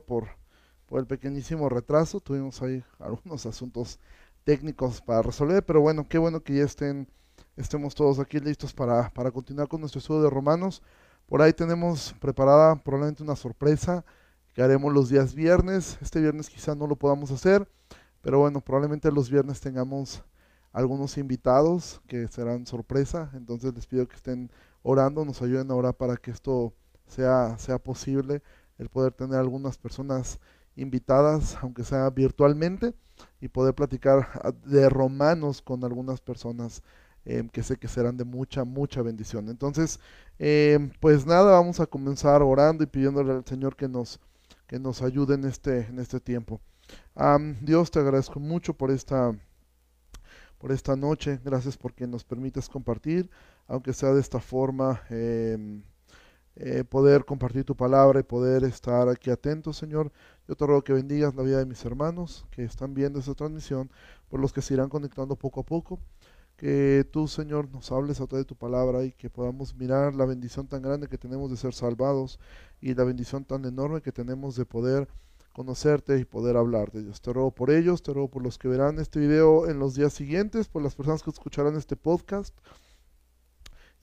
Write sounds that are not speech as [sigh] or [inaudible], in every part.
por, el pequeñísimo retraso. Tuvimos ahí [laughs] algunos asuntos técnicos para resolver, pero bueno, qué bueno que ya estén, estemos todos aquí listos para, para continuar con nuestro estudio de Romanos. Por ahí tenemos preparada probablemente una sorpresa que haremos los días viernes. Este viernes quizá no lo podamos hacer, pero bueno, probablemente los viernes tengamos algunos invitados que serán sorpresa. Entonces les pido que estén orando, nos ayuden a orar para que esto sea, sea posible, el poder tener algunas personas invitadas, aunque sea virtualmente, y poder platicar de romanos con algunas personas em, que sé que serán de mucha, mucha bendición. Entonces, em, pues nada, vamos a comenzar orando y pidiéndole al Señor que nos, que nos ayude en este, en este tiempo. Dios, te agradezco mucho por esta, por esta noche. Gracias porque nos permites compartir, aunque sea de esta forma. Em, eh, poder compartir tu palabra y poder estar aquí atentos, Señor. Yo te ruego que bendigas la vida de mis hermanos que están viendo esta transmisión, por los que se irán conectando poco a poco. Que tú, Señor, nos hables a través de tu palabra y que podamos mirar la bendición tan grande que tenemos de ser salvados y la bendición tan enorme que tenemos de poder conocerte y poder hablar de Dios. Te ruego por ellos, te ruego por los que verán este video en los días siguientes, por las personas que escucharán este podcast.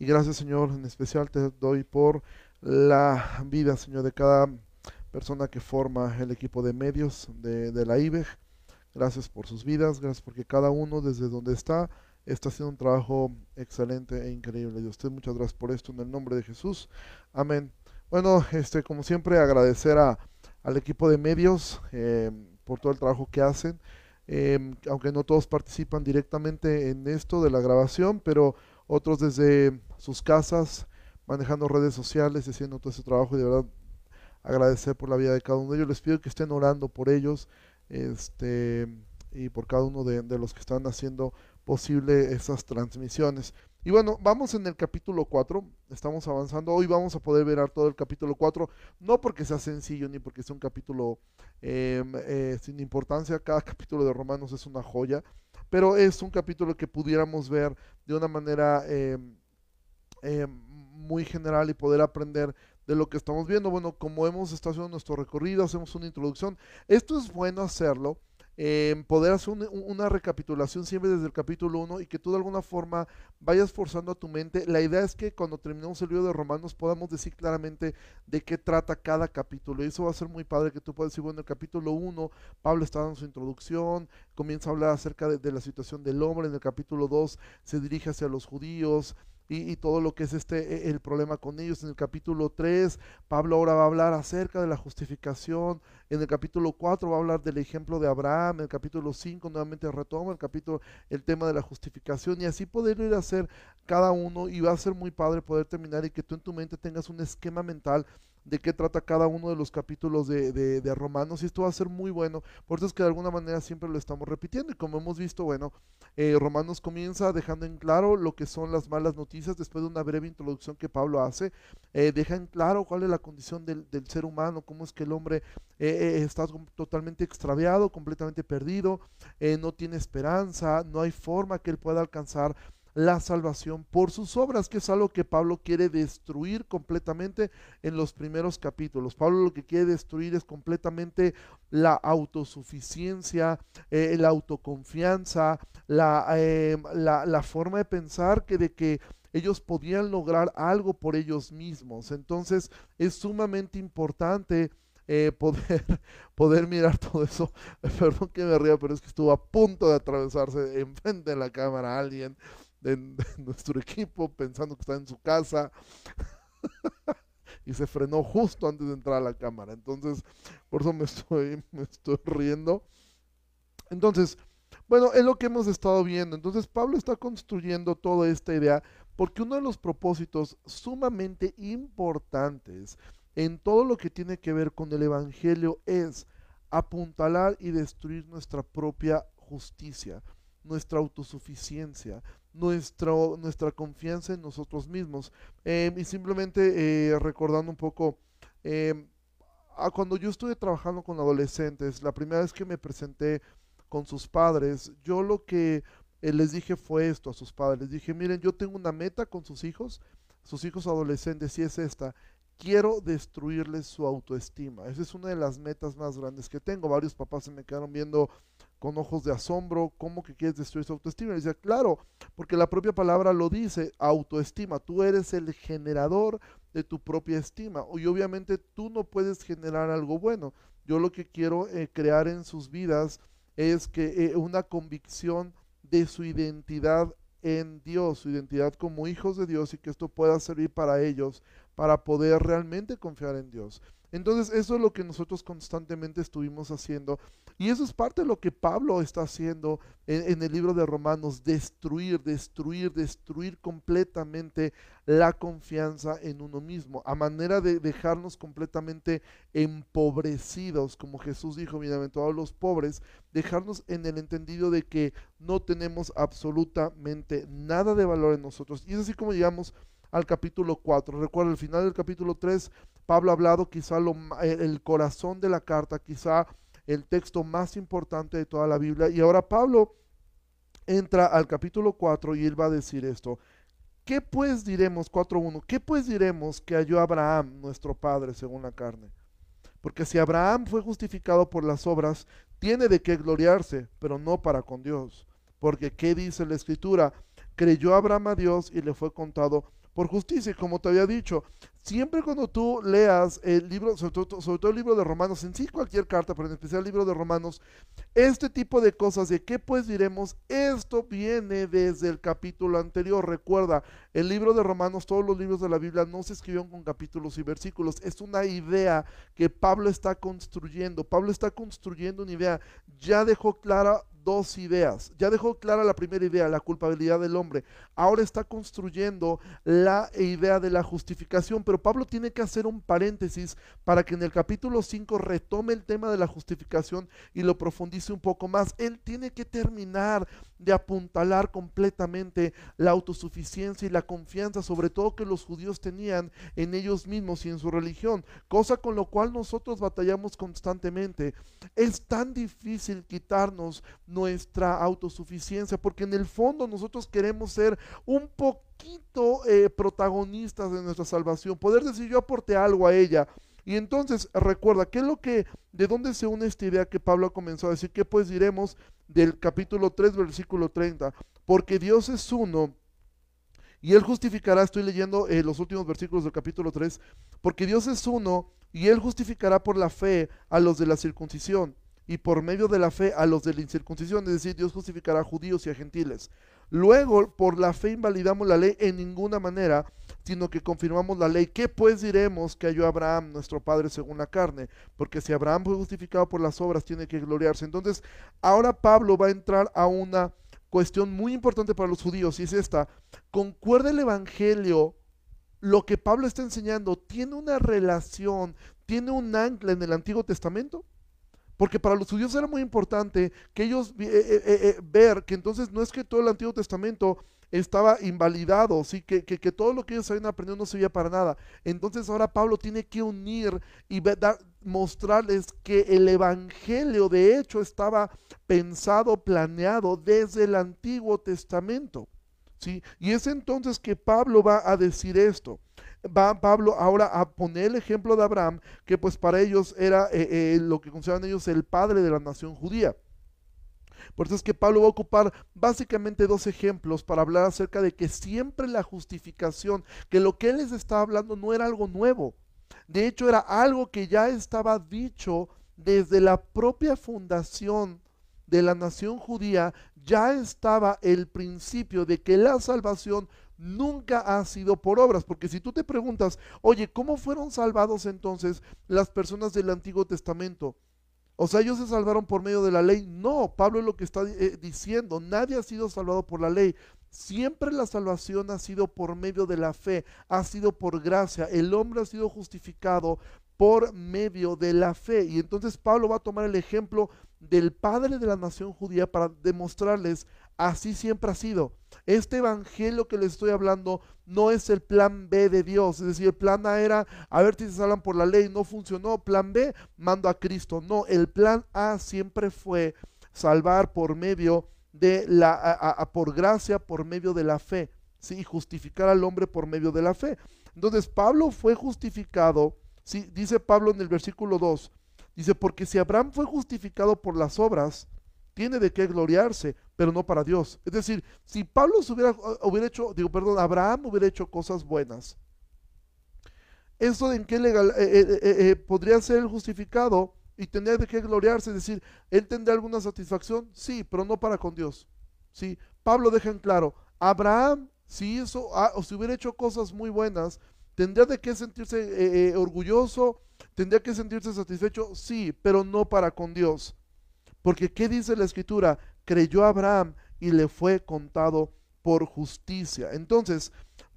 Y gracias, Señor, en especial te doy por la vida, Señor, de cada persona que forma el equipo de medios de, la IBEG. Gracias por sus vidas, gracias porque cada uno desde donde está está haciendo un trabajo excelente e increíble. Y usted muchas gracias por esto en el nombre de Jesús. Amén. Bueno, este, como siempre, agradecer a, al equipo de medios eh, por todo el trabajo que hacen. Eh, aunque no todos participan directamente en esto de la grabación, pero otros desde sus casas, manejando redes sociales, haciendo todo ese trabajo. Y de verdad agradecer por la vida de cada uno de ellos. Les pido que estén orando por ellos este, y por cada uno de, los que están haciendo posible esas transmisiones. Y bueno, vamos en el capítulo 4, estamos avanzando, hoy vamos a poder ver todo el capítulo 4, no porque sea sencillo ni porque sea un capítulo em, eh, sin importancia, cada capítulo de Romanos es una joya, pero es un capítulo que pudiéramos ver de una manera em, em, muy general y poder aprender de lo que estamos viendo. Bueno, como hemos estado haciendo nuestro recorrido, hacemos una introducción. Esto es bueno hacerlo, eh, poder hacer una recapitulación siempre desde el capítulo 1 y que tú de alguna forma vayas forzando a tu mente. La idea es que cuando terminemos el libro de Romanos podamos decir claramente de qué trata cada capítulo. Y eso va a ser muy padre que tú puedas decir, bueno, en el capítulo 1 Pablo está dando su introducción, comienza a hablar acerca de, de la situación del hombre, en el capítulo 2 se dirige hacia los judíos y, todo lo que es este e, el problema con ellos. En el capítulo 3, Pablo ahora va a hablar acerca de la justificación. En el capítulo 4 va a hablar del ejemplo de Abraham. En el capítulo 5 nuevamente retoma el capítulo el tema de la justificación y así poder ir a hacer cada uno y va a ser muy padre poder terminar y que tú en tu mente tengas un esquema mental de qué trata cada uno de los capítulos de, de, Romanos y esto va a ser muy bueno, por eso es que de alguna manera siempre lo estamos repitiendo y como hemos visto, bueno, eh, Romanos comienza dejando en claro lo que son las malas noticias después de una breve introducción que Pablo hace, eh, deja en claro cuál es la condición del, del ser humano, cómo es que el hombre eh, está totalmente extraviado, completamente perdido, no tiene esperanza, no hay forma que él pueda alcanzar la salvación por sus obras, que es algo que Pablo quiere destruir completamente en los primeros capítulos. Pablo lo que quiere destruir es completamente la autosuficiencia, eh, la autoconfianza, eh, la, la, forma de pensar que de que ellos podían lograr algo por ellos mismos. Entonces es sumamente importante eh, poder, [laughs] poder mirar todo eso. [laughs] Perdón que me ría, pero es que estuvo a punto de atravesarse enfrente de la cámara alguien de, [laughs] nuestro equipo pensando que está en su casa [laughs] y se frenó justo antes de entrar a la cámara. Entonces, por eso me [laughs] estoy, me estoy riendo. Entonces, bueno, es lo que hemos estado viendo. Entonces, Pablo está construyendo toda esta idea porque uno de los propósitos sumamente importantes en todo lo que tiene que ver con el Evangelio es apuntalar y destruir nuestra propia justicia, nuestra autosuficiencia, nuestro, nuestra confianza en nosotros mismos. Em, y simplemente eh, recordando un poco, em, cuando yo estuve trabajando con adolescentes, la primera vez que me presenté con sus padres, yo lo que eh, les dije fue esto a sus padres. Les dije, miren, yo tengo una meta con sus hijos, sus hijos adolescentes, y es esta, quiero destruirles su autoestima. Esa es una de las metas más grandes que tengo. Varios papás se me quedaron viendo con ojos de asombro, ¿cómo que quieres destruir su autoestima? Y decía, claro, porque la propia palabra lo dice, autoestima, tú eres el generador de tu propia estima. Y obviamente tú no puedes generar algo bueno. Yo lo que quiero eh, crear en sus vidas es que eh, una convicción de su identidad en Dios, su identidad como hijos de Dios y que esto pueda servir para ellos, para poder realmente confiar en Dios. Entonces eso es lo que nosotros constantemente estuvimos haciendo y eso es parte de lo que Pablo está haciendo en, el libro de Romanos, destruir, destruir, destruir completamente la confianza en uno mismo, a manera de dejarnos completamente empobrecidos, como Jesús dijo, bienaventurados los pobres, dejarnos en el entendido de que no tenemos absolutamente nada de valor en nosotros. Y es así como llegamos al capítulo 4. Recuerda, el final del capítulo 3, Pablo ha hablado quizá lo, el corazón de la carta, quizá el texto más importante de toda la Biblia. Y ahora Pablo entra al capítulo 4 y él va a decir esto. ¿Qué pues diremos, 4.1, qué pues diremos que halló Abraham, nuestro padre, según la carne? Porque si Abraham fue justificado por las obras, tiene de qué gloriarse, pero no para con Dios. Porque ¿qué dice la escritura? Creyó Abraham a Dios y le fue contado por justicia. como te había dicho, siempre cuando tú leas el libro, sobre todo, el libro de Romanos, en sí cualquier carta, pero en especial el libro de Romanos, este tipo de cosas de qué pues diremos, esto viene desde el capítulo anterior. Recuerda, el libro de Romanos, todos los libros de la Biblia no se escribieron con capítulos y versículos, es una idea que Pablo está construyendo. Pablo está construyendo una idea, ya dejó clara dos ideas. Ya dejó clara la primera idea, la culpabilidad del hombre. Ahora está construyendo la idea de la justificación, pero Pablo tiene que hacer un paréntesis para que en el capítulo 5 retome el tema de la justificación y lo profundice un poco más. Él tiene que terminar de apuntalar completamente la autosuficiencia y la confianza, sobre todo que los judíos tenían en ellos mismos y en su religión, cosa con lo cual nosotros batallamos constantemente. Es tan difícil quitarnos nuestra autosuficiencia, porque en el fondo nosotros queremos ser un poquito eh, protagonistas de nuestra salvación, poder decir yo aporté algo a ella. Y entonces recuerda, ¿qué es lo que, de dónde se une esta idea que Pablo ha comenzado a decir? Que pues diremos del capítulo 3, versículo 30, porque Dios es uno. Y Él justificará, estoy leyendo eh, los últimos versículos del capítulo 3, porque Dios es uno y Él justificará por la fe a los de la circuncisión y por medio de la fe a los de la incircuncisión, es decir, Dios justificará a judíos y a gentiles. Luego, por la fe invalidamos la ley en ninguna manera, sino que confirmamos la ley. ¿Qué pues diremos que halló Abraham, nuestro padre, según la carne? Porque si Abraham fue justificado por las obras, tiene que gloriarse. Entonces, ahora Pablo va a entrar a una cuestión muy importante para los judíos, y es esta. Concuerda el Evangelio, lo que Pablo está enseñando, tiene una relación, tiene un ancla en el Antiguo Testamento. Porque para los judíos era muy importante que ellos eh, eh, eh, ver que entonces no es que todo el Antiguo Testamento estaba invalidado, ¿sí? que, que, todo lo que ellos habían aprendido no servía para nada. Entonces ahora Pablo tiene que unir y mostrarles que el Evangelio de hecho estaba pensado, planeado desde el Antiguo Testamento. ¿sí? Y es entonces que Pablo va a decir esto va Pablo ahora a poner el ejemplo de Abraham, que pues para ellos era eh, eh, lo que consideraban ellos el padre de la nación judía. Por eso es que Pablo va a ocupar básicamente dos ejemplos para hablar acerca de que siempre la justificación, que lo que él les estaba hablando no era algo nuevo. De hecho, era algo que ya estaba dicho desde la propia fundación de la nación judía, ya estaba el principio de que la salvación nunca ha sido por obras, porque si tú te preguntas, oye, ¿cómo fueron salvados entonces las personas del Antiguo Testamento? O sea, ellos se salvaron por medio de la ley. No, Pablo es lo que está eh, diciendo, nadie ha sido salvado por la ley. Siempre la salvación ha sido por medio de la fe, ha sido por gracia. El hombre ha sido justificado por medio de la fe. Y entonces Pablo va a tomar el ejemplo del padre de la nación judía para demostrarles Así siempre ha sido. Este evangelio que les estoy hablando no es el plan B de Dios. Es decir, el plan A era, a ver si se salvan por la ley, no funcionó. Plan B, mando a Cristo. No, el plan A siempre fue salvar por medio de la, por gracia, por medio de la fe. Sí, justificar al hombre por medio de la fe. Entonces Pablo fue justificado, ¿sí? dice Pablo en el versículo 2, dice, porque si Abraham fue justificado por las obras, tiene de qué gloriarse, pero no para Dios. Es decir, si Pablo hubiera, hubiera hecho, digo, perdón, Abraham hubiera hecho cosas buenas, ¿eso en qué legal, eh, eh, eh, podría ser justificado y tendría de qué gloriarse? Es decir, ¿él tendría alguna satisfacción? Sí, pero no para con Dios. ¿sí? Pablo deja en claro, Abraham, si hizo, ah, o si hubiera hecho cosas muy buenas, ¿tendría de qué sentirse orgulloso? ¿Tendría que sentirse satisfecho? Sí, pero no para con Dios. Porque ¿qué dice la escritura? Creyó Abraham y le fue contado por justicia. Entonces,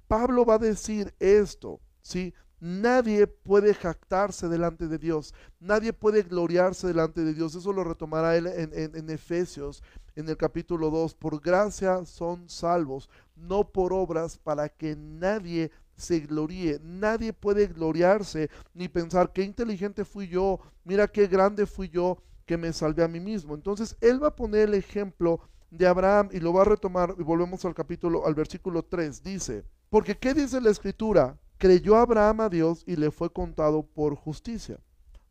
Pablo va a decir esto, ¿sí? Nadie puede jactarse delante de Dios, nadie puede gloriarse delante de Dios. Eso lo retomará él en, en, Efesios, en el capítulo 2. Por gracia son salvos, no por obras, para que nadie se gloríe. Nadie puede gloriarse ni pensar qué inteligente fui yo, mira qué grande fui yo, que me salve a mí mismo. Entonces, él va a poner el ejemplo de Abraham y lo va a retomar y volvemos al capítulo, al versículo 3. Dice, porque ¿qué dice la escritura? Creyó Abraham a Dios y le fue contado por justicia.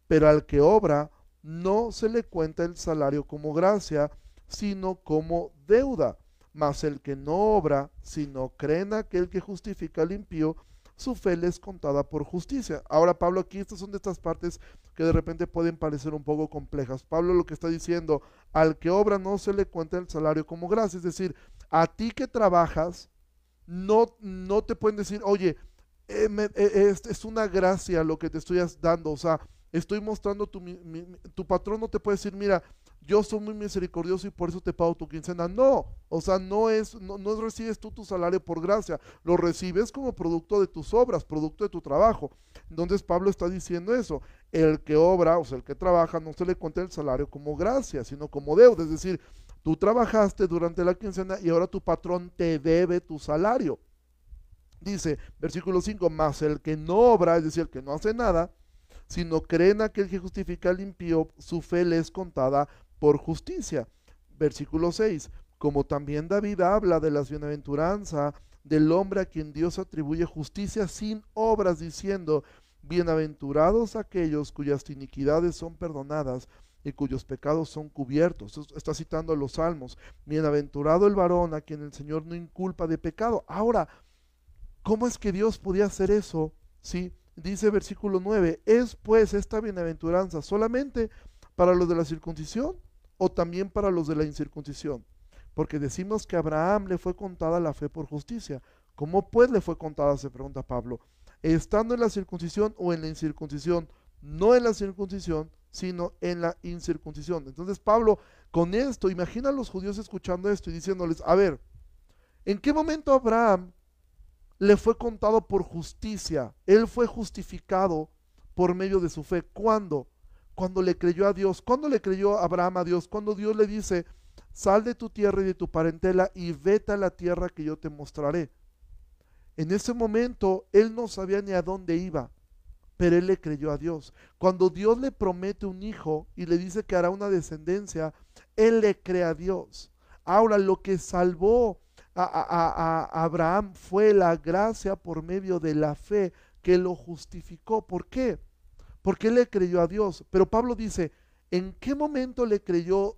Pero al que obra, no se le cuenta el salario como gracia, sino como deuda. Mas el que no obra, sino cree en aquel que justifica al impío, su fe le es contada por justicia. Ahora Pablo aquí, estas son de estas partes que de repente pueden parecer un poco complejas. Pablo lo que está diciendo, al que obra no se le cuenta el salario como gracia, es decir, a ti que trabajas, no, no te pueden decir, oye, eh, eh, es, una gracia lo que te estoy dando, o sea, estoy mostrando tu, tu patrón no te puede decir, mira, yo soy muy misericordioso y por eso te pago tu quincena. No, o sea, no es, no, no, recibes tú tu salario por gracia, lo recibes como producto de tus obras, producto de tu trabajo. Entonces Pablo está diciendo eso, el que obra, o sea, el que trabaja, no se le cuenta el salario como gracia, sino como deuda. Es decir, tú trabajaste durante la quincena y ahora tu patrón te debe tu salario. Dice, versículo 5, más el que no obra, es decir, el que no hace nada, sino cree en aquel que justifica al impío, su fe le es contada por justicia. Versículo 6. Como también David habla de las bienaventuranza del hombre a quien Dios atribuye justicia sin obras, diciendo, bienaventurados aquellos cuyas iniquidades son perdonadas y cuyos pecados son cubiertos. Está citando a los salmos. Bienaventurado el varón a quien el Señor no inculpa de pecado. Ahora, ¿cómo es que Dios podía hacer eso? Sí, dice versículo 9, es pues esta bienaventuranza solamente para los de la circuncisión o también para los de la incircuncisión? Porque decimos que a Abraham le fue contada la fe por justicia. ¿Cómo pues le fue contada? Se pregunta Pablo. Estando en la circuncisión o en la incircuncisión, no en la circuncisión, sino en la incircuncisión. Entonces Pablo, con esto, imagina a los judíos escuchando esto y diciéndoles, a ver, ¿en qué momento Abraham le fue contado por justicia? Él fue justificado por medio de su fe. ¿Cuándo? cuando le creyó a Dios. ¿Cuándo le creyó Abraham a Dios? Cuando Dios le dice, sal de tu tierra y de tu parentela y vete a la tierra que yo te mostraré. En ese momento él no sabía ni a dónde iba, pero él le creyó a Dios. Cuando Dios le promete un hijo y le dice que hará una descendencia, él le cree a Dios. Ahora lo que salvó a, Abraham fue la gracia por medio de la fe que lo justificó. ¿Por qué? porque le creyó a Dios. Pero Pablo dice, ¿en qué momento le creyó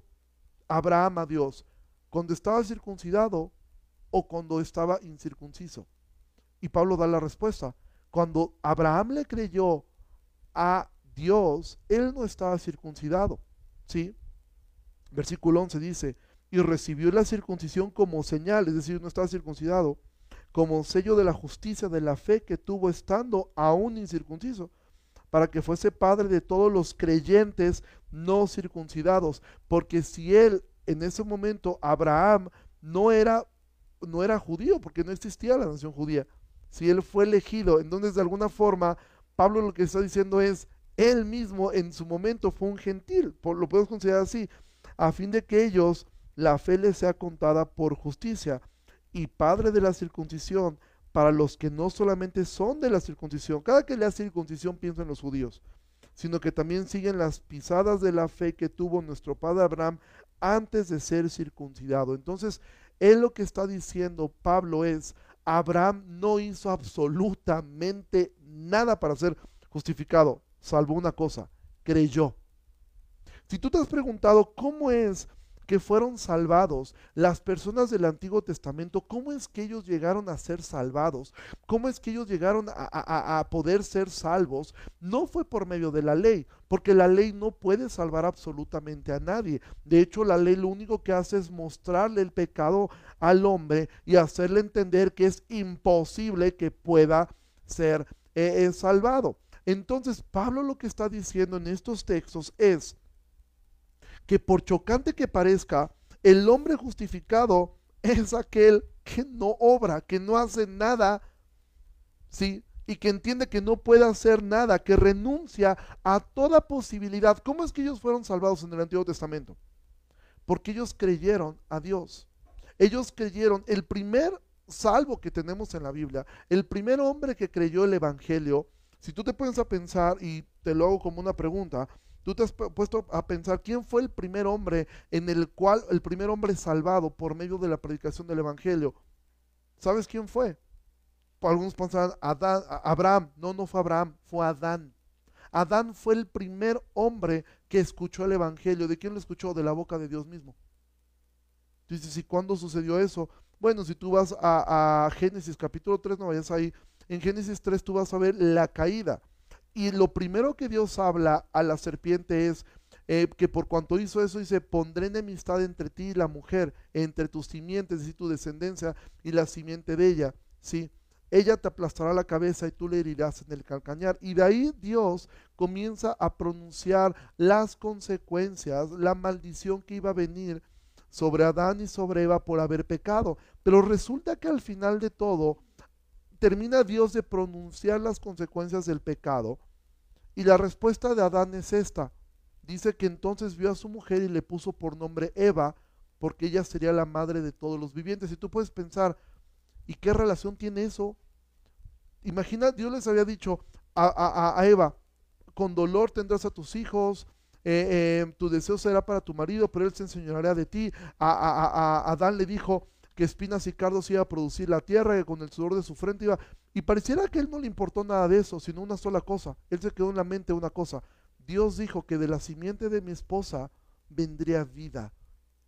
Abraham a Dios? ¿Cuando estaba circuncidado o cuando estaba incircunciso? Y Pablo da la respuesta. Cuando Abraham le creyó a Dios, él no estaba circuncidado. ¿Sí? Versículo 11 dice, y recibió la circuncisión como señal, es decir, no estaba circuncidado, como sello de la justicia de la fe que tuvo estando aún incircunciso para que fuese padre de todos los creyentes no circuncidados, porque si él en ese momento Abraham no era no era judío, porque no existía la nación judía. Si él fue elegido, entonces de alguna forma Pablo lo que está diciendo es él mismo en su momento fue un gentil, lo podemos considerar así, a fin de que ellos la fe les sea contada por justicia y padre de la circuncisión para los que no solamente son de la circuncisión, cada que lea circuncisión piensa en los judíos, sino que también siguen las pisadas de la fe que tuvo nuestro padre Abraham antes de ser circuncidado. Entonces, él lo que está diciendo Pablo es, Abraham no hizo absolutamente nada para ser justificado, salvo una cosa, creyó. Si tú te has preguntado cómo es que fueron salvados, las personas del Antiguo Testamento, ¿cómo es que ellos llegaron a ser salvados? ¿Cómo es que ellos llegaron a, poder ser salvos? No fue por medio de la ley, porque la ley no puede salvar absolutamente a nadie. De hecho, la ley lo único que hace es mostrarle el pecado al hombre y hacerle entender que es imposible que pueda ser eh, eh, salvado. Entonces, Pablo lo que está diciendo en estos textos es, que por chocante que parezca, el hombre justificado [laughs] es aquel que no obra, que no hace nada, ¿sí? Y que entiende que no puede hacer nada, que renuncia a toda posibilidad. ¿Cómo es que ellos fueron salvados en el Antiguo Testamento? Porque ellos creyeron a Dios. Ellos creyeron, el primer salvo que tenemos en la Biblia, el primer hombre que creyó el Evangelio, si tú te pones a pensar, y te lo hago como una pregunta, Tú te has puesto a pensar quién fue el primer hombre en el cual, el primer hombre salvado por medio de la predicación del Evangelio. ¿Sabes quién fue? Algunos pensaban Adán, Abraham. No, no fue Abraham, fue Adán. Adán fue el primer hombre que escuchó el Evangelio. ¿De quién lo escuchó? De la boca de Dios mismo. Dices, ¿y cuándo sucedió eso? Bueno, si tú vas a, a Génesis capítulo 3, no vayas ahí. En Génesis 3 tú vas a ver la caída. Y lo primero que Dios habla a la serpiente es eh, que por cuanto hizo eso, dice, pondré enemistad entre ti y la mujer, entre tus simientes, y tu descendencia y la simiente de ella, ¿sí? Ella te aplastará la cabeza y tú le herirás en el calcañar. Y de ahí Dios comienza a pronunciar las consecuencias, la maldición que iba a venir sobre Adán y sobre Eva por haber pecado. Pero resulta que al final de todo, termina Dios de pronunciar las consecuencias del pecado y la respuesta de Adán es esta. Dice que entonces vio a su mujer y le puso por nombre Eva, porque ella sería la madre de todos los vivientes. Y tú puedes pensar, ¿y qué relación tiene eso? Imagina, Dios les había dicho a, Eva, con dolor tendrás a tus hijos, eh, eh, tu deseo será para tu marido, pero él se enseñará de ti. A, Adán le dijo que espinas y cardos iba a producir la tierra, que con el sudor de su frente iba y pareciera que él no le importó nada de eso, sino una sola cosa. Él se quedó en la mente una cosa. Dios dijo que de la simiente de mi esposa vendría vida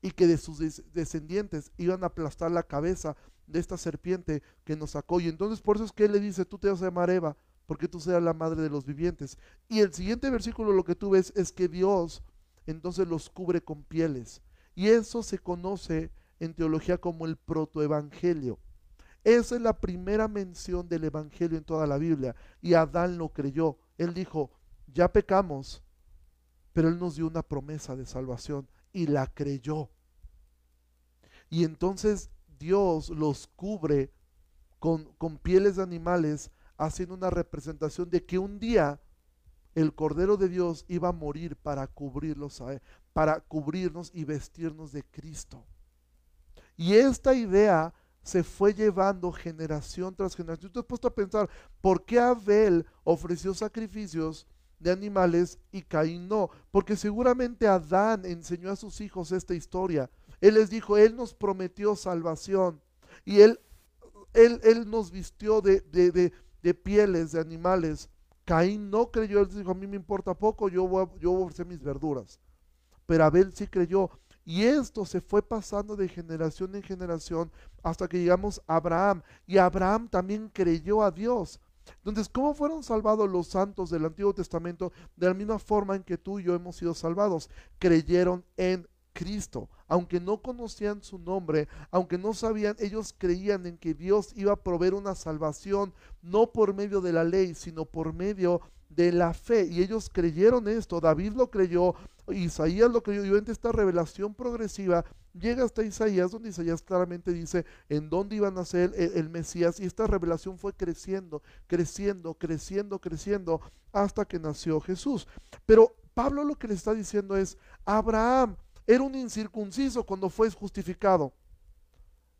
y que de sus descendientes iban a aplastar la cabeza de esta serpiente que nos sacó. Y entonces por eso es que él le dice, tú te vas a llamar Eva, porque tú seas la madre de los vivientes. Y el siguiente versículo lo que tú ves es que Dios entonces los cubre con pieles. Y eso se conoce en teología como el protoevangelio. Esa es la primera mención del Evangelio en toda la Biblia. Y Adán lo creyó. Él dijo, ya pecamos, pero Él nos dio una promesa de salvación y la creyó. Y entonces Dios los cubre con, pieles de animales, haciendo una representación de que un día el Cordero de Dios iba a morir para cubrirlos, para cubrirnos y vestirnos de Cristo. Y esta idea se fue llevando generación tras generación. Tú te has puesto a pensar, ¿por qué Abel ofreció sacrificios de animales y Caín no? Porque seguramente Adán enseñó a sus hijos esta historia. Él les dijo, Él nos prometió salvación y Él, él, él nos vistió de, de, de, pieles de animales. Caín no creyó, él dijo, a mí me importa poco, yo voy, yo voy a ofrecer mis verduras. Pero Abel sí creyó. Y esto se fue pasando de generación en generación hasta que llegamos a Abraham. Y Abraham también creyó a Dios. Entonces, ¿cómo fueron salvados los santos del Antiguo Testamento? De la misma forma en que tú y yo hemos sido salvados. Creyeron en Cristo. Aunque no conocían su nombre, aunque no sabían, ellos creían en que Dios iba a proveer una salvación, no por medio de la ley, sino por medio de la fe. Y ellos creyeron esto. David lo creyó, Isaías lo creyó. Y obviamente esta revelación progresiva llega hasta Isaías, donde Isaías claramente dice en dónde iban a ser el, Mesías. Y esta revelación fue creciendo, creciendo, creciendo, creciendo, hasta que nació Jesús. Pero Pablo lo que le está diciendo es, Abraham era un incircunciso cuando fue justificado.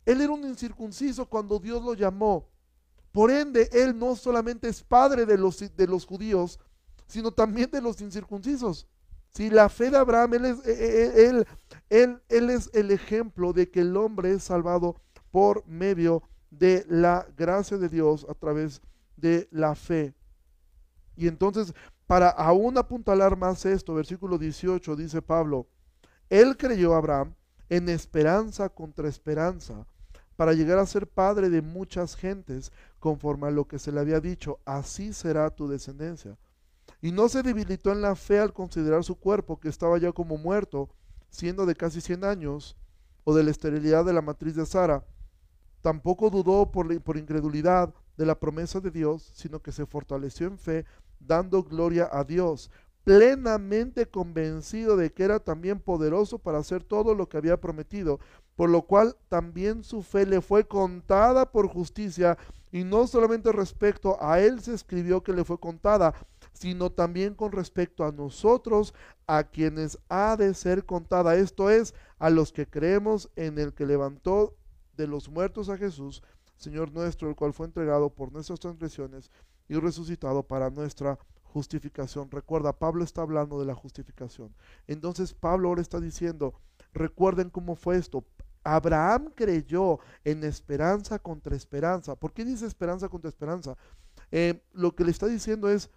Él era un incircunciso cuando Dios lo llamó. Por ende, él no solamente es padre de los, de los judíos, sino también de los incircuncisos. Si la fe de Abraham, él es, eh, eh, él, él, él es el ejemplo de que el hombre es salvado por medio de la gracia de Dios a través de la fe. Y entonces, para aún apuntalar más esto, versículo 18 dice Pablo, él creyó a Abraham en esperanza contra esperanza, para llegar a ser padre de muchas gentes, conforme a lo que se le había dicho, así será tu descendencia. Y no se debilitó en la fe al considerar su cuerpo, que estaba ya como muerto, siendo de casi 100 años, o de la esterilidad de la matriz de Sara. Tampoco dudó por, por incredulidad de la promesa de Dios, sino que se fortaleció en fe, dando gloria a Dios, plenamente convencido de que era también poderoso para hacer todo lo que había prometido, por lo cual también su fe le fue contada por justicia, y no solamente respecto a él se escribió que le fue contada, sino también con respecto a nosotros, a quienes ha de ser contada, esto es, a los que creemos en el que levantó de los muertos a Jesús, Señor nuestro, el cual fue entregado por nuestras transgresiones y resucitado para nuestra justificación. Recuerda, Pablo está hablando de la justificación. Entonces Pablo ahora está diciendo, recuerden cómo fue esto. Abraham creyó en esperanza contra esperanza. ¿Por qué dice esperanza contra esperanza? Eh, lo que le está diciendo es,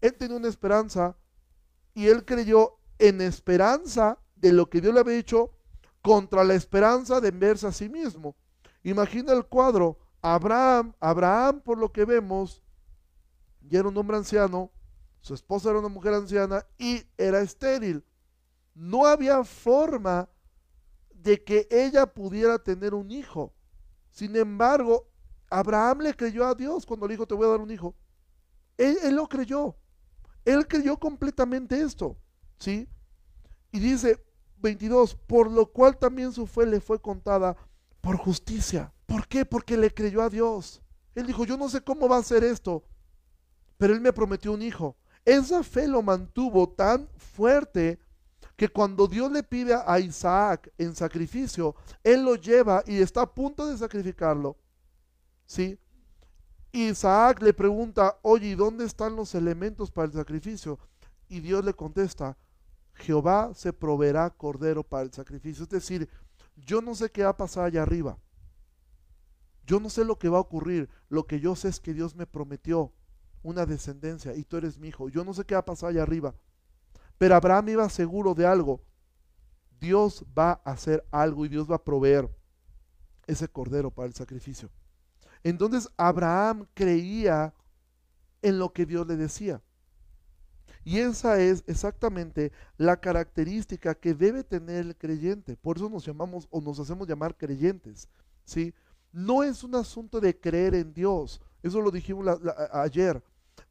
él tenía una esperanza y él creyó en esperanza de lo que Dios le había dicho contra la esperanza de verse a sí mismo. Imagina el cuadro, Abraham, Abraham por lo que vemos, ya era un hombre anciano, su esposa era una mujer anciana y era estéril. No había forma de que ella pudiera tener un hijo. Sin embargo, Abraham le creyó a Dios cuando le dijo, te voy a dar un hijo. Él, lo creyó. Él creyó completamente esto. ¿Sí? Y dice 22, por lo cual también su fe le fue contada por justicia. ¿Por qué? Porque le creyó a Dios. Él dijo, yo no sé cómo va a ser esto, pero él me prometió un hijo. Esa fe lo mantuvo tan fuerte que cuando Dios le pide a Isaac en sacrificio, él lo lleva y está a punto de sacrificarlo. ¿Sí? Isaac le pregunta, oye, ¿y dónde están los elementos para el sacrificio? Y Dios le contesta, Jehová se proveerá cordero para el sacrificio. Es decir, yo no sé qué va a pasar allá arriba. Yo no sé lo que va a ocurrir. Lo que yo sé es que Dios me prometió una descendencia y tú eres mi hijo. Yo no sé qué va a pasar allá arriba. Pero Abraham iba seguro de algo. Dios va a hacer algo y Dios va a proveer ese cordero para el sacrificio. Entonces Abraham creía en lo que Dios le decía. Y esa es exactamente la característica que debe tener el creyente. Por eso nos llamamos o nos hacemos llamar creyentes. ¿sí? No es un asunto de creer en Dios. Eso lo dijimos ayer.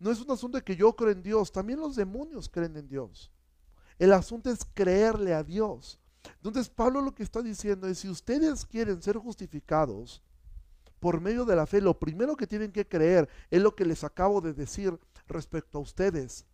No es un asunto de que yo creo en Dios. También los demonios creen en Dios. El asunto es creerle a Dios. Entonces Pablo lo que está diciendo es, si ustedes quieren ser justificados, por medio de la fe, lo primero que tienen que creer es lo que les acabo de decir respecto a ustedes,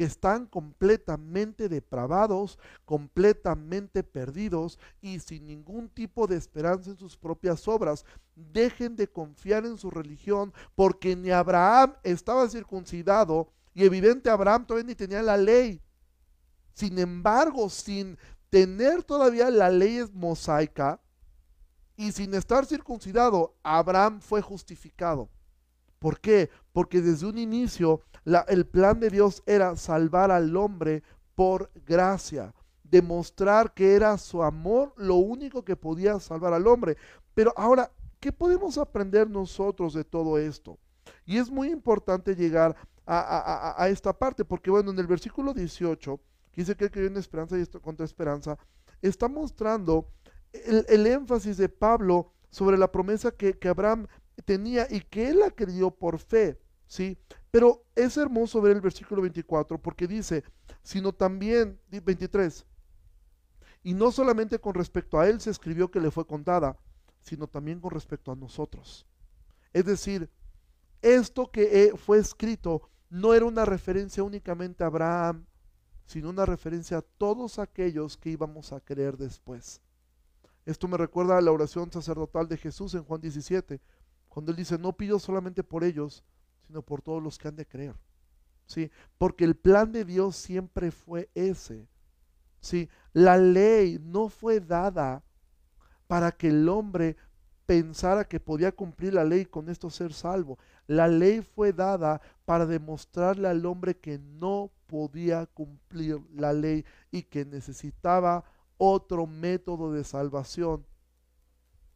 que están completamente depravados, completamente perdidos y sin ningún tipo de esperanza en sus propias obras. Dejen de confiar en su religión porque ni Abraham estaba circuncidado y evidente Abraham todavía ni tenía la ley. Sin embargo, sin tener todavía la ley mosaica, y sin estar circuncidado, Abraham fue justificado. ¿Por qué? Porque desde un inicio el plan de Dios era salvar al hombre por gracia, demostrar que era su amor lo único que podía salvar al hombre. Pero ahora, ¿qué podemos aprender nosotros de todo esto? Y es muy importante llegar a, esta parte, porque bueno, en el versículo 18, que dice que creyó en esperanza y esto contra esperanza, está mostrando el, énfasis de Pablo sobre la promesa que, Abraham tenía y que él la creyó por fe, ¿sí? Pero es hermoso ver el versículo 24 porque dice, sino también, 23, y no solamente con respecto a él se escribió que le fue contada, sino también con respecto a nosotros. Es decir, esto que eh, fue escrito no era una referencia únicamente a Abraham, sino una referencia a todos aquellos que íbamos a creer después. Esto me recuerda a la oración sacerdotal de Jesús en Juan 17, cuando él dice, no pido solamente por ellos, sino por todos los que han de creer. ¿Sí? Porque el plan de Dios siempre fue ese. ¿Sí? La ley no fue dada para que el hombre pensara que podía cumplir la ley con esto ser salvo. La ley fue dada para demostrarle al hombre que no podía cumplir la ley y que necesitaba otro método de salvación.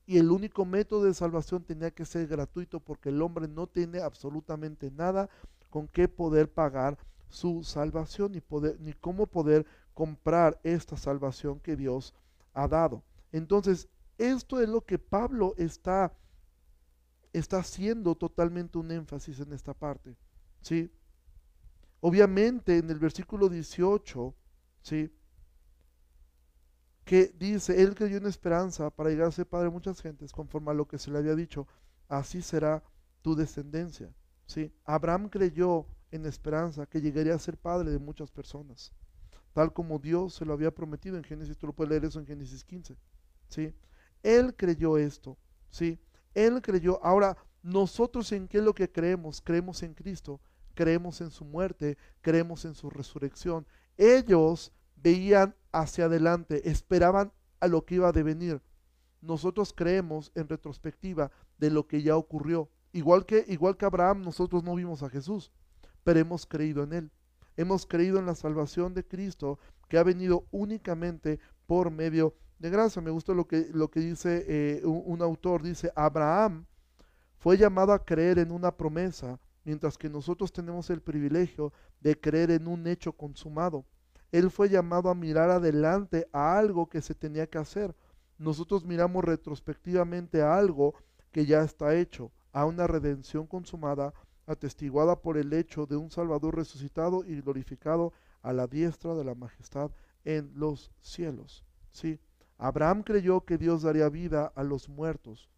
Y el único método de salvación tenía que ser gratuito porque el hombre no tiene absolutamente nada con qué poder pagar su salvación ni, poder, ni cómo poder comprar esta salvación que Dios ha dado. Entonces, esto es lo que Pablo está, está haciendo totalmente un énfasis en esta parte. ¿sí? Obviamente en el versículo 18, ¿sí? Que dice, Él creyó en esperanza para llegar a ser padre de muchas gentes, conforme a lo que se le había dicho, así será tu descendencia. ¿sí? Abraham creyó en esperanza que llegaría a ser padre de muchas personas, tal como Dios se lo había prometido en Génesis, tú lo puedes leer eso en Génesis 15. ¿sí? Él creyó esto, ¿sí? Él creyó. Ahora, nosotros en qué es lo que creemos? Creemos en Cristo, creemos en su muerte, creemos en su resurrección. Ellos veían hacia adelante, esperaban a lo que iba a devenir. Nosotros creemos en retrospectiva de lo que ya ocurrió. Igual que, igual que Abraham, nosotros no vimos a Jesús, pero hemos creído en Él. Hemos creído en la salvación de Cristo que ha venido únicamente por medio de gracia. Me gusta lo que, lo que dice eh, un, un autor, dice, Abraham fue llamado a creer en una promesa, mientras que nosotros tenemos el privilegio de creer en un hecho consumado. Él fue llamado a mirar adelante a algo que se tenía que hacer. Nosotros miramos retrospectivamente a algo que ya está hecho, a una redención consumada, atestiguada por el hecho de un Salvador resucitado y glorificado a la diestra de la majestad en los cielos. ¿Sí? Abraham creyó que Dios daría vida a los muertos,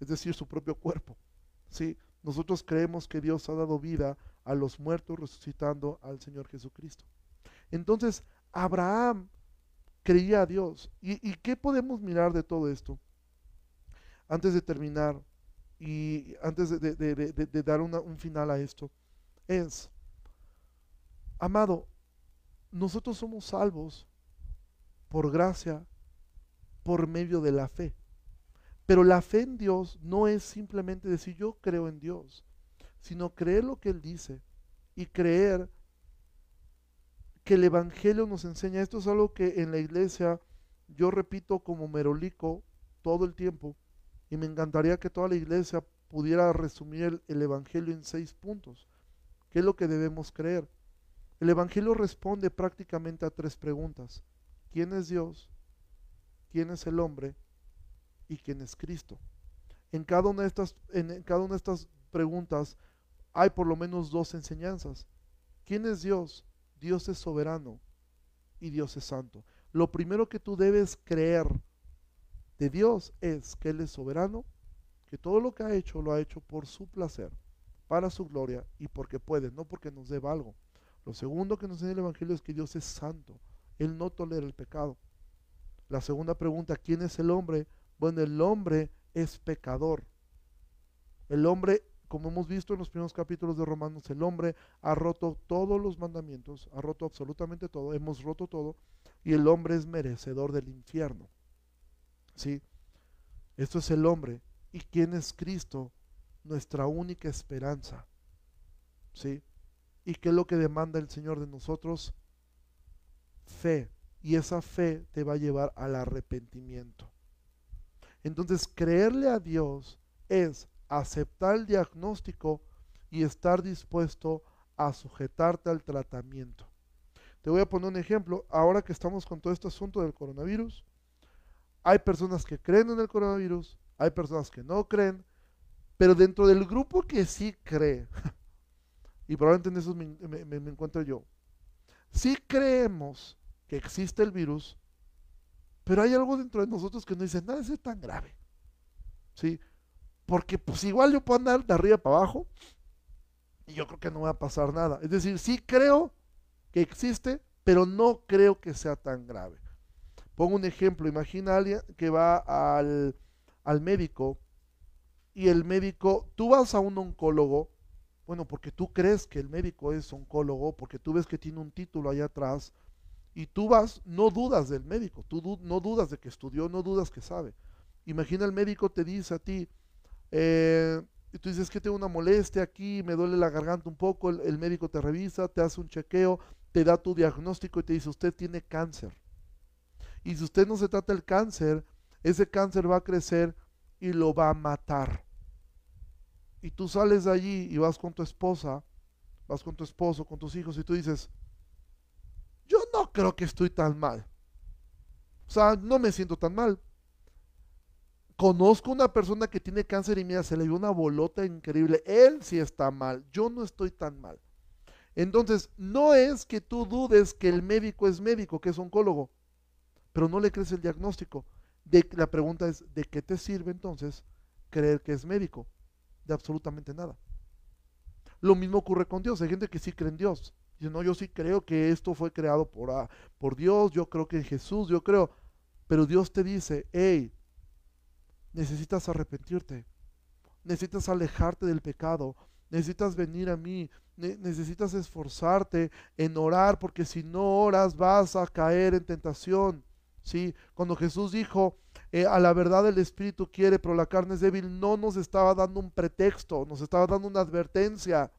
es decir, su propio cuerpo. ¿Sí? Nosotros creemos que Dios ha dado vida a los muertos resucitando al Señor Jesucristo. Entonces, Abraham creía a Dios. ¿Y, qué podemos mirar de todo esto? Antes de terminar y antes de, dar un final a esto, es, amado, nosotros somos salvos por gracia por medio de la fe. Pero la fe en Dios no es simplemente decir yo creo en Dios, sino creer lo que Él dice y creer que el Evangelio nos enseña. Esto es algo que en la iglesia yo repito como merolico todo el tiempo y me encantaría que toda la iglesia pudiera resumir el, Evangelio en seis puntos. ¿Qué es lo que debemos creer? El Evangelio responde prácticamente a tres preguntas. ¿Quién es Dios? quién es el hombre y quién es Cristo. En cada una de estas, en cada una de estas preguntas hay por lo menos dos enseñanzas. ¿Quién es Dios? Dios es soberano y Dios es santo. Lo primero que tú debes creer de Dios es que Él es soberano, que todo lo que ha hecho lo ha hecho por su placer, para su gloria y porque puede, no porque nos deba algo. Lo segundo que nos enseña el Evangelio es que Dios es santo. Él no tolera el pecado. La segunda pregunta, ¿quién es el hombre? Bueno, el hombre es pecador. El hombre, como hemos visto en los primeros capítulos de Romanos, el hombre ha roto todos los mandamientos, ha roto absolutamente todo, hemos roto todo, y el hombre es merecedor del infierno. ¿Sí? Esto es el hombre. ¿Y quién es Cristo? Nuestra única esperanza. ¿Sí? ¿Y qué es lo que demanda el Señor de nosotros? Fe y esa fe te va a llevar al arrepentimiento. Entonces, creerle a Dios es aceptar el diagnóstico y estar dispuesto a sujetarte al tratamiento. Te voy a poner un ejemplo. Ahora que estamos con todo este asunto del coronavirus, hay personas que creen en el coronavirus, hay personas que no creen, pero dentro del grupo que sí cree, [laughs] y probablemente en eso me, me encuentro yo, sí creemos que existe el virus, pero hay algo dentro de nosotros que nos dice, nada es tan grave. ¿Sí? Porque pues igual yo puedo andar de arriba para abajo y yo creo que no va a pasar nada. Es decir, sí creo que existe, pero no creo que sea tan grave. Pongo un ejemplo, imagina alguien que va al, al médico y el médico, tú vas a un oncólogo, bueno, porque tú crees que el médico es oncólogo, porque tú ves que tiene un título allá atrás, y tú vas, no dudas del médico, tú no dudas de que estudió, no dudas que sabe. Imagina el médico te dice a ti, eh, y tú dices que tengo una molestia aquí, me duele la garganta un poco, el, médico te revisa, te hace un chequeo, te da tu diagnóstico y te dice, usted tiene cáncer. Y si usted no se trata el cáncer, ese cáncer va a crecer y lo va a matar. Y tú sales de allí y vas con tu esposa, vas con tu esposo, con tus hijos y tú dices, yo no creo que estoy tan mal. O sea, no me siento tan mal. Conozco una persona que tiene cáncer y mira, se le dio una bolota increíble. Él sí está mal, yo no estoy tan mal. Entonces, no es que tú dudes que el médico es médico, que es oncólogo, pero no le crees el diagnóstico. De, la pregunta es, ¿de qué te sirve entonces creer que es médico? De absolutamente nada. Lo mismo ocurre con Dios. Hay gente que sí cree en Dios. Dice, no, yo sí creo que esto fue creado por, ah, por Dios, yo creo que en Jesús, yo creo. Pero Dios te dice, hey, necesitas arrepentirte, necesitas alejarte del pecado, necesitas venir a mí, necesitas esforzarte en orar, porque si no oras vas a caer en tentación. ¿sí? Cuando Jesús dijo, eh, a la verdad el Espíritu quiere, pero la carne es débil, no nos estaba dando un pretexto, nos estaba dando una advertencia.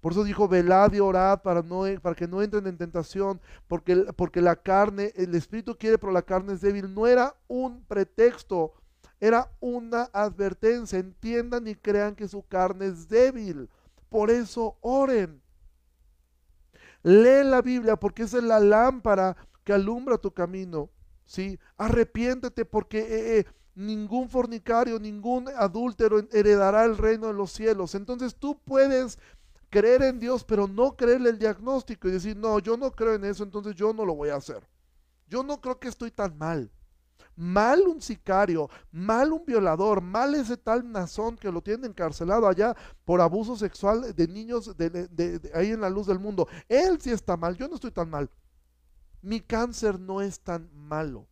Por eso dijo, velad y orad para, no, para que no entren en tentación, porque, porque la carne, el Espíritu quiere, pero la carne es débil. No era un pretexto, era una advertencia. Entiendan y crean que su carne es débil. Por eso oren. Lee la Biblia porque esa es la lámpara que alumbra tu camino. ¿sí? Arrepiéntete porque eh, eh, ningún fornicario, ningún adúltero heredará el reino de los cielos. Entonces tú puedes creer en Dios, pero no creerle el diagnóstico y decir, no, yo no creo en eso, entonces yo no lo voy a hacer. Yo no creo que estoy tan mal mal un sicario, mal un violador, mal ese tal Nazón que lo tiene encarcelado allá por abuso sexual de niños de, ahí en la luz del mundo. Él sí está mal, yo no estoy tan mal. Mi cáncer no es tan malo.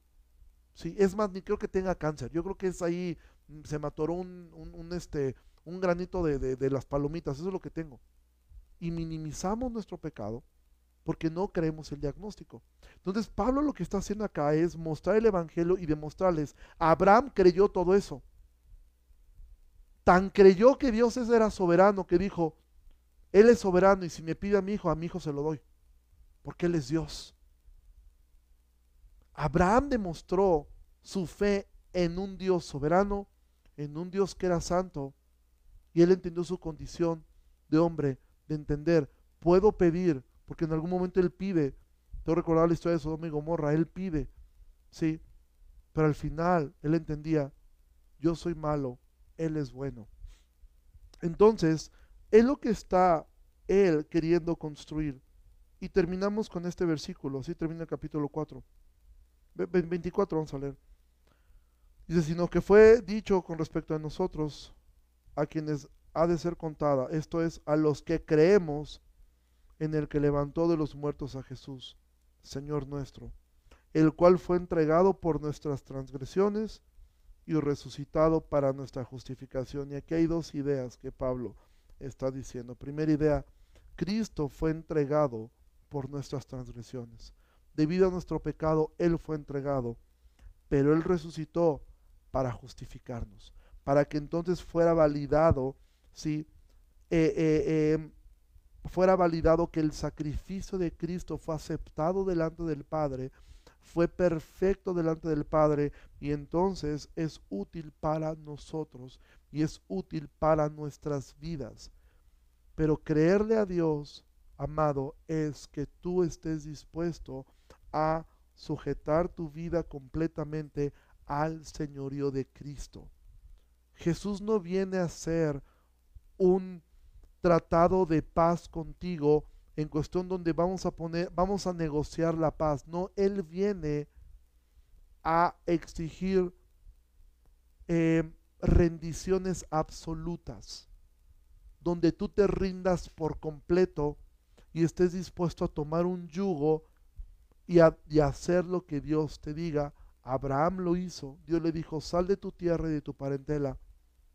Sí, es más, ni creo que tenga cáncer. Yo creo que es ahí, mm, se me atoró un, un, este, un granito de, de las palomitas, eso es lo que tengo. Y minimizamos nuestro pecado porque no creemos el diagnóstico. Entonces Pablo lo que está haciendo acá es mostrar el Evangelio y demostrarles, Abraham creyó todo eso. Tan creyó que Dios era soberano que dijo, Él es soberano y si me pide a mi hijo, a mi hijo se lo doy, porque Él es Dios. Abraham demostró su fe en un Dios soberano, en un Dios que era santo, y él entendió su condición de hombre, de entender, puedo pedir porque en algún momento él pide, tengo recordado la historia de Sodoma y Gomorra, él pide, sí, pero al final él entendía, yo soy malo, él es bueno. Entonces, es lo que está él queriendo construir. Y terminamos con este versículo, así termina el capítulo 4. 24 vamos a leer. Dice, sino que fue dicho con respecto a nosotros, a quienes ha de ser contada, esto es, a los que creemos en el que levantó de los muertos a Jesús, Señor nuestro, el cual fue entregado por nuestras transgresiones y resucitado para nuestra justificación. Y aquí hay dos ideas que Pablo está diciendo. Primera idea, Cristo fue entregado por nuestras transgresiones. Debido a nuestro pecado, Él fue entregado, pero Él resucitó para justificarnos, para que entonces fuera validado, ¿sí? Eh, eh, em, fuera validado que el sacrificio de Cristo fue aceptado delante del Padre, fue perfecto delante del Padre y entonces es útil para nosotros y es útil para nuestras vidas. Pero creerle a Dios, amado, es que tú estés dispuesto a sujetar tu vida completamente al señorío de Cristo. Jesús no viene a ser un tratado de paz contigo en cuestión donde vamos a poner, vamos a negociar la paz. No, Él viene a exigir eh, rendiciones absolutas, donde tú te rindas por completo y estés dispuesto a tomar un yugo y a y hacer lo que Dios te diga. Abraham lo hizo. Dios le dijo, sal de tu tierra y de tu parentela.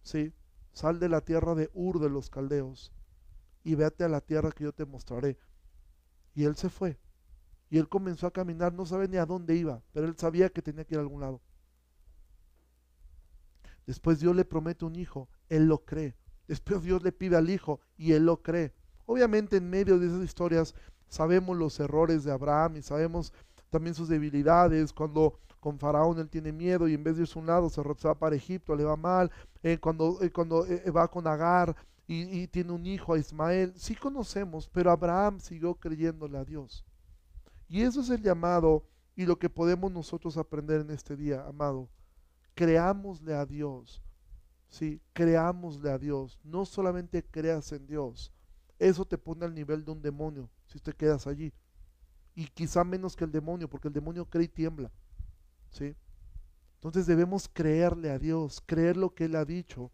Sí, sal de la tierra de Ur de los caldeos y vete a la tierra que yo te mostraré. Y él se fue. Y él comenzó a caminar, no sabe ni a dónde iba, pero él sabía que tenía que ir a algún lado. Después Dios le promete un hijo, él lo cree. Después Dios le pide al hijo y él lo cree. Obviamente en medio de esas historias sabemos los errores de Abraham y sabemos también sus debilidades, cuando con Faraón él tiene miedo y en vez de irse a un lado se va para Egipto, le va mal, eh, cuando, eh, cuando eh, va con Agar y, tiene un hijo a Ismael, sí conocemos, pero Abraham siguió creyéndole a Dios. Y eso es el llamado y lo que podemos nosotros aprender en este día, amado. Creámosle a Dios, sí, creámosle a Dios, no solamente creas en Dios, eso te pone al nivel de un demonio si te quedas allí y quizá menos que el demonio, porque el demonio cree y tiembla. ¿sí? Entonces debemos creerle a Dios, creer lo que Él ha dicho,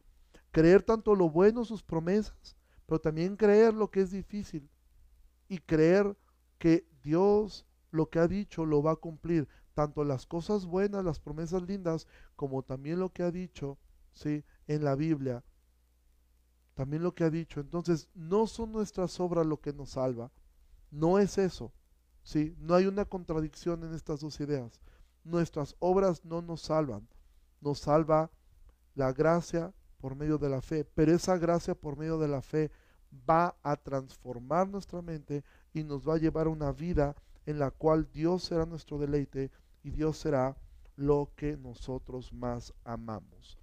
creer tanto lo bueno, sus promesas, pero también creer lo que es difícil y creer que Dios lo que ha dicho lo va a cumplir, tanto las cosas buenas, las promesas lindas, como también lo que ha dicho, ¿sí? En la Biblia, también lo que ha dicho. Entonces, no son nuestras obras lo que nos salva, no es eso. ¿sí? No hay una contradicción en estas dos ideas. Nuestras obras no nos salvan, nos salva la gracia por medio de la fe, pero esa gracia por medio de la fe va a transformar nuestra mente y nos va a llevar a una vida en la cual Dios será nuestro deleite y Dios será lo que nosotros más amamos.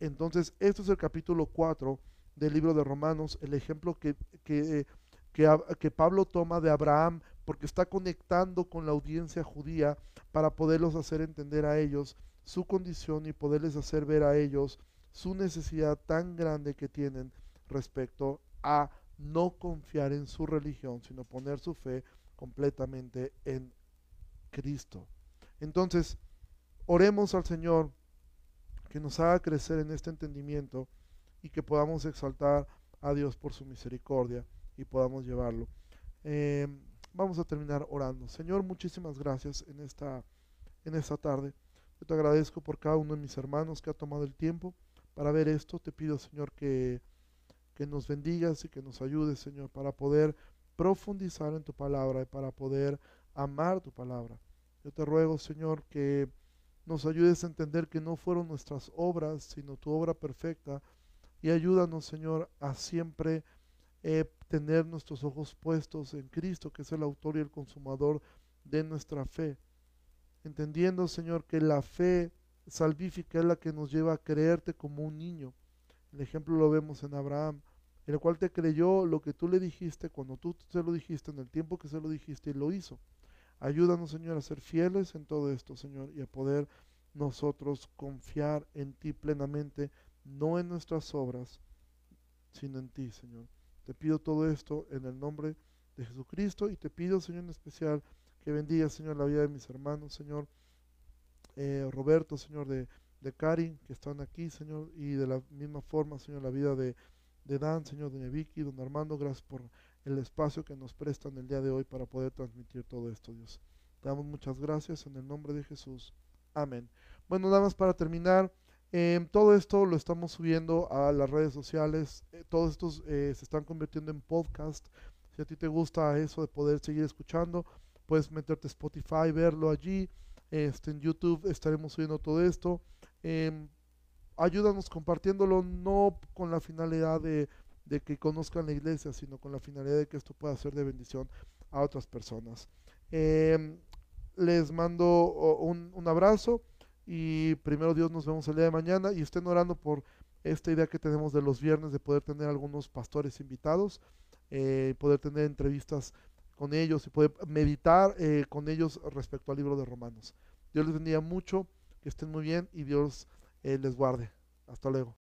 Entonces, esto es el capítulo 4 del libro de Romanos, el ejemplo que, que, que Pablo toma de Abraham porque está conectando con la audiencia judía para poderlos hacer entender a ellos su condición y poderles hacer ver a ellos su necesidad tan grande que tienen respecto a no confiar en su religión, sino poner su fe completamente en Cristo. Entonces, oremos al Señor que nos haga crecer en este entendimiento y que podamos exaltar a Dios por su misericordia y podamos llevarlo. Eh, Vamos a terminar orando. Señor, muchísimas gracias en esta, en esta tarde. Yo te agradezco por cada uno de mis hermanos que ha tomado el tiempo para ver esto. Te pido, Señor, que, que nos bendigas y que nos ayudes, Señor, para poder profundizar en tu palabra y para poder amar tu palabra. Yo te ruego, Señor, que nos ayudes a entender que no fueron nuestras obras, sino tu obra perfecta. Y ayúdanos, Señor, a siempre eh, tener nuestros ojos puestos en Cristo, que es el autor y el consumador de nuestra fe. Entendiendo, Señor, que la fe salvífica es la que nos lleva a creerte como un niño. El ejemplo lo vemos en Abraham, el cual te creyó lo que tú le dijiste cuando tú se lo dijiste, en el tiempo que se lo dijiste y lo hizo. Ayúdanos, Señor, a ser fieles en todo esto, Señor, y a poder nosotros confiar en ti plenamente, no en nuestras obras, sino en ti, Señor. Te pido todo esto en el nombre de Jesucristo y te pido, Señor, en especial que bendiga, Señor, la vida de mis hermanos, Señor, eh, Roberto, Señor, de, de Karin, que están aquí, Señor, y de la misma forma, Señor, la vida de, de Dan, Señor, de Vicky, don Armando, gracias por el espacio que nos prestan el día de hoy para poder transmitir todo esto, Dios. Te damos muchas gracias en el nombre de Jesús. Amén. Bueno, nada más para terminar. Em, todo esto lo estamos subiendo a las redes sociales. Eh, todos estos eh, se están convirtiendo en podcast. Si a ti te gusta eso de poder seguir escuchando, puedes meterte a Spotify, verlo allí. Este, en YouTube estaremos subiendo todo esto. Em, ayúdanos compartiéndolo, no con la finalidad de, de, que conozcan la iglesia, sino con la finalidad de que esto pueda ser de bendición a otras personas. Em, les mando un, un abrazo. Y primero Dios nos vemos el día de mañana y estén orando por esta idea que tenemos de los viernes de poder tener algunos pastores invitados, eh, poder tener entrevistas con ellos y poder meditar eh, con ellos respecto al libro de Romanos. Dios les bendiga mucho, que estén muy bien y Dios eh, les guarde. Hasta luego.